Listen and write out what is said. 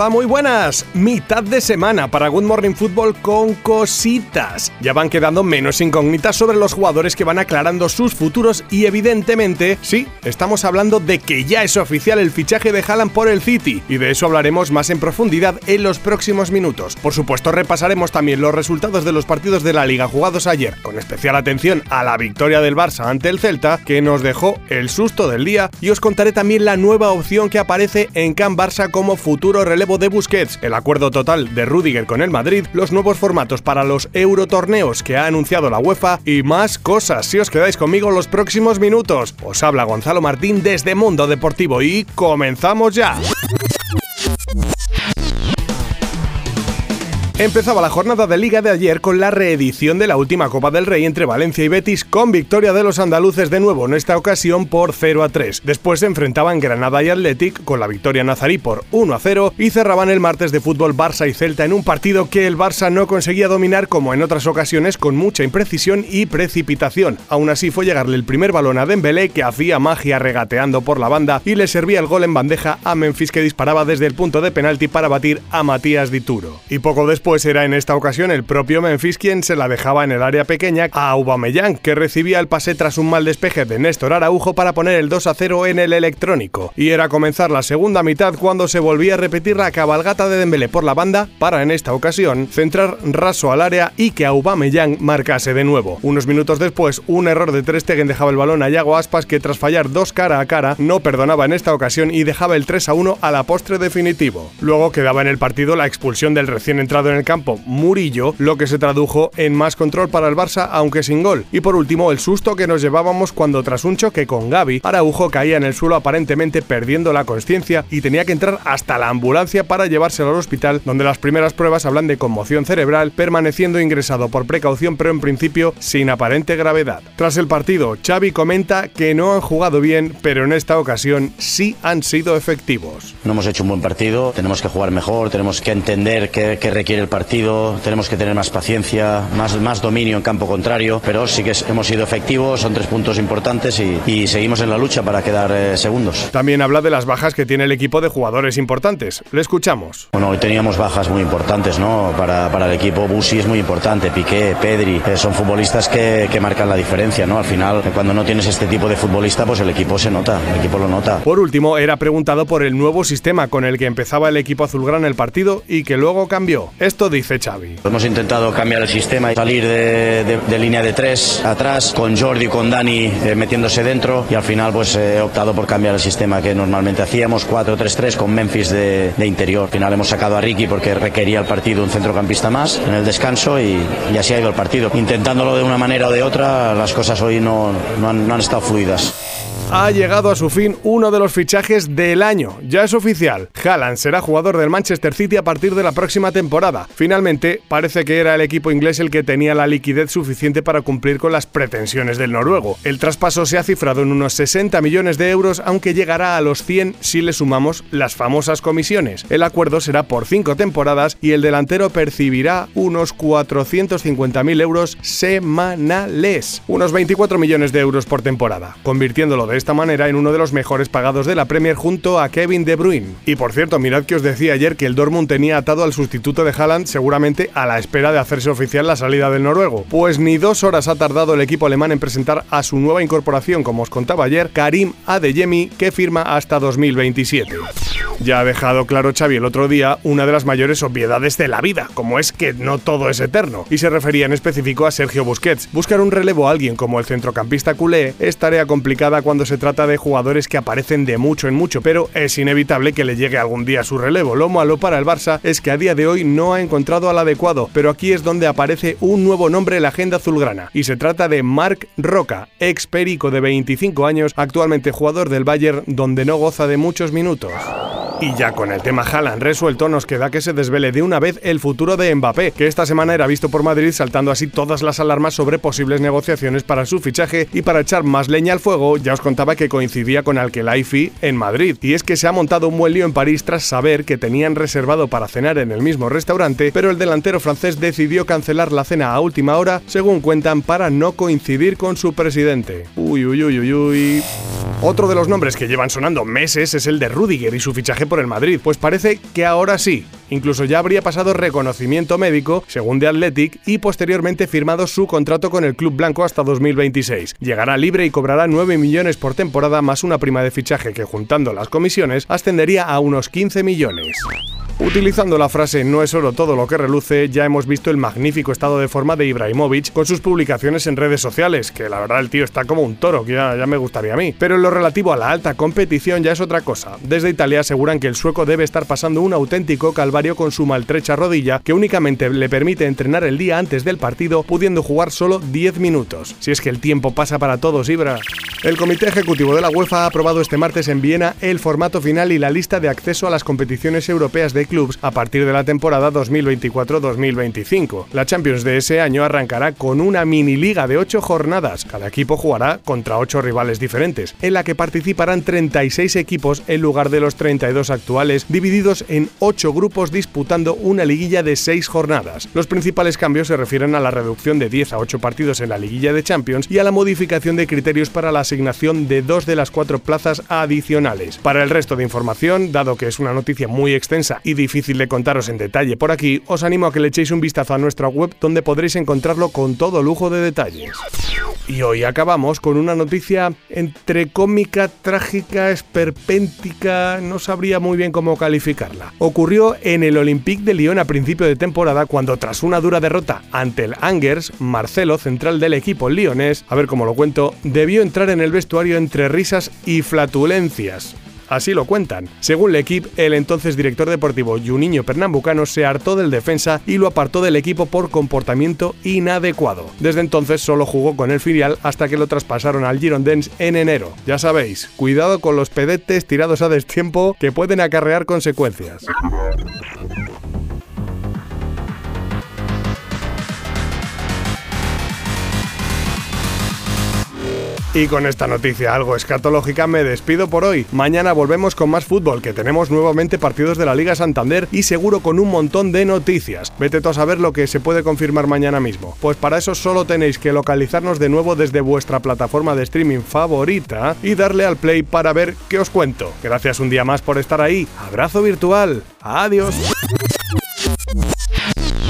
Hola, muy buenas. Mitad de semana para Good Morning Football con cositas. Ya van quedando menos incógnitas sobre los jugadores que van aclarando sus futuros y evidentemente, sí, estamos hablando de que ya es oficial el fichaje de Haaland por el City y de eso hablaremos más en profundidad en los próximos minutos. Por supuesto, repasaremos también los resultados de los partidos de la liga jugados ayer, con especial atención a la victoria del Barça ante el Celta, que nos dejó el susto del día, y os contaré también la nueva opción que aparece en Can Barça como futuro relevo de Busquets, el acuerdo total de Rudiger con el Madrid, los nuevos formatos para los Eurotorneos que ha anunciado la UEFA y más cosas si os quedáis conmigo los próximos minutos. Os habla Gonzalo Martín desde Mundo Deportivo y comenzamos ya. Empezaba la jornada de liga de ayer con la reedición de la última Copa del Rey entre Valencia y Betis con victoria de los andaluces de nuevo en esta ocasión por 0 a 3. Después se enfrentaban Granada y Athletic con la victoria nazarí por 1 a 0 y cerraban el martes de fútbol Barça y Celta en un partido que el Barça no conseguía dominar como en otras ocasiones con mucha imprecisión y precipitación. Aún así fue llegarle el primer balón a Dembélé que hacía magia regateando por la banda y le servía el gol en bandeja a Memphis que disparaba desde el punto de penalti para batir a Matías Dituro. Y poco después pues era en esta ocasión el propio Memphis quien se la dejaba en el área pequeña a Aubameyang, que recibía el pase tras un mal despeje de Néstor Araujo para poner el 2 a 0 en el electrónico. Y era comenzar la segunda mitad cuando se volvía a repetir la cabalgata de Dembélé por la banda para en esta ocasión centrar raso al área y que Aubameyang marcase de nuevo. Unos minutos después, un error de Ter Stegen dejaba el balón a Yago Aspas que tras fallar dos cara a cara no perdonaba en esta ocasión y dejaba el 3 a 1 a la postre definitivo. Luego quedaba en el partido la expulsión del recién entrado en el campo Murillo, lo que se tradujo en más control para el Barça, aunque sin gol. Y por último, el susto que nos llevábamos cuando tras un choque con Gaby, Araujo caía en el suelo aparentemente perdiendo la conciencia y tenía que entrar hasta la ambulancia para llevárselo al hospital, donde las primeras pruebas hablan de conmoción cerebral, permaneciendo ingresado por precaución, pero en principio sin aparente gravedad. Tras el partido, Xavi comenta que no han jugado bien, pero en esta ocasión sí han sido efectivos. No hemos hecho un buen partido, tenemos que jugar mejor, tenemos que entender qué, qué requiere el partido, tenemos que tener más paciencia, más, más dominio en campo contrario, pero sí que hemos sido efectivos, son tres puntos importantes y, y seguimos en la lucha para quedar eh, segundos. También habla de las bajas que tiene el equipo de jugadores importantes. Le escuchamos. Bueno, hoy teníamos bajas muy importantes ¿no? para, para el equipo. Busi es muy importante, Piqué, Pedri, eh, son futbolistas que, que, marcan la diferencia. ¿no? Al final, cuando no tienes este tipo de futbolista, pues el equipo se nota, el equipo lo nota. Por último, era preguntado por el nuevo sistema con el que empezaba el equipo azulgrana el partido y que luego cambió. Esto dice Xavi. Hemos intentado cambiar el sistema y salir de, de, de, línea de tres atrás, con Jordi, con Dani eh, metiéndose dentro y al final pues eh, he optado por cambiar el sistema que normalmente hacíamos, 4-3-3 con Memphis de, de, interior. Al final hemos sacado a Ricky porque requería el partido un centrocampista más en el descanso y, y así ha ido el partido. Intentándolo de una manera o de otra, las cosas hoy no, no, han, no han estado fluidas ha llegado a su fin uno de los fichajes del año. Ya es oficial. Haaland será jugador del Manchester City a partir de la próxima temporada. Finalmente, parece que era el equipo inglés el que tenía la liquidez suficiente para cumplir con las pretensiones del noruego. El traspaso se ha cifrado en unos 60 millones de euros, aunque llegará a los 100 si le sumamos las famosas comisiones. El acuerdo será por 5 temporadas y el delantero percibirá unos 450.000 euros semanales, unos 24 millones de euros por temporada, convirtiéndolo de esta manera en uno de los mejores pagados de la Premier junto a Kevin De Bruyne. Y por cierto, mirad que os decía ayer que el Dortmund tenía atado al sustituto de Haaland seguramente a la espera de hacerse oficial la salida del noruego. Pues ni dos horas ha tardado el equipo alemán en presentar a su nueva incorporación, como os contaba ayer, Karim Adeyemi, que firma hasta 2027. Ya ha dejado claro Xavi el otro día una de las mayores obviedades de la vida, como es que no todo es eterno, y se refería en específico a Sergio Busquets. Buscar un relevo a alguien como el centrocampista culé es tarea complicada cuando se trata de jugadores que aparecen de mucho en mucho, pero es inevitable que le llegue algún día su relevo. Lo malo para el Barça es que a día de hoy no ha encontrado al adecuado, pero aquí es donde aparece un nuevo nombre en la agenda azulgrana, y se trata de Marc Roca, ex perico de 25 años, actualmente jugador del Bayern donde no goza de muchos minutos. Y ya con el tema Haaland resuelto, nos queda que se desvele de una vez el futuro de Mbappé, que esta semana era visto por Madrid saltando así todas las alarmas sobre posibles negociaciones para su fichaje y para echar más leña al fuego, ya os contaba que coincidía con Alkelaifi en Madrid. Y es que se ha montado un buen en París tras saber que tenían reservado para cenar en el mismo restaurante, pero el delantero francés decidió cancelar la cena a última hora, según cuentan, para no coincidir con su presidente. Uy, uy, uy, uy, uy. Otro de los nombres que llevan sonando meses es el de Rudiger y su fichaje por el Madrid, pues parece que ahora sí. Incluso ya habría pasado reconocimiento médico, según The Athletic, y posteriormente firmado su contrato con el club blanco hasta 2026. Llegará libre y cobrará 9 millones por temporada más una prima de fichaje que juntando las comisiones ascendería a unos 15 millones. Utilizando la frase no es oro todo lo que reluce, ya hemos visto el magnífico estado de forma de Ibrahimovic con sus publicaciones en redes sociales, que la verdad el tío está como un toro, que ya, me gustaría a mí. Pero en lo relativo a la alta competición ya es otra cosa. Desde Italia aseguran que el sueco debe estar pasando un auténtico calvario con su maltrecha rodilla, que únicamente le permite entrenar el día antes del partido, pudiendo jugar solo 10 minutos. Si es que el tiempo pasa para todos, Ibra. El Comité Ejecutivo de la UEFA ha aprobado este martes en Viena el formato final y la lista de acceso a las competiciones europeas de clubs a partir de la temporada 2024-2025. La Champions de ese año arrancará con una mini liga de 8 jornadas. Cada equipo jugará contra 8 rivales diferentes, en la que participarán 36 equipos en lugar de los 32 actuales, divididos en 8 grupos disputando una liguilla de 6 jornadas. Los principales cambios se refieren a la reducción de 10 a 8 partidos en la liguilla de Champions y a la modificación de criterios para la asignación de dos de las cuatro plazas adicionales. Para el resto de información, dado que es una noticia muy extensa y difícil de contaros en detalle por aquí, os animo a que le echéis un vistazo a nuestra web donde podréis encontrarlo con todo lujo de detalles. Y hoy acabamos con una noticia entre cómica, trágica, esperpéntica, no sabría muy bien cómo calificarla. Ocurrió en el Olympique de Lyon a principio de temporada cuando tras una dura derrota ante el Angers, Marcelo, central del equipo lionés, a ver cómo lo cuento, debió entrar en el vestuario entre risas y flatulencias. Así lo cuentan. Según L'Equipe, el entonces director deportivo Juninho Pernambucano se hartó del defensa y lo apartó del equipo por comportamiento inadecuado. Desde entonces solo jugó con el filial hasta que lo traspasaron al Girondins en enero. Ya sabéis, cuidado con los pedetes tirados a destiempo que pueden acarrear consecuencias. Y con esta noticia algo escatológica me despido por hoy. Mañana volvemos con más fútbol, que tenemos nuevamente partidos de la Liga Santander y seguro con un montón de noticias. Vete tú a saber lo que se puede confirmar mañana mismo. Pues para eso solo tenéis que localizarnos de nuevo desde vuestra plataforma de streaming favorita y darle al play para ver qué os cuento. Gracias un día más por estar ahí. Abrazo virtual. Adiós.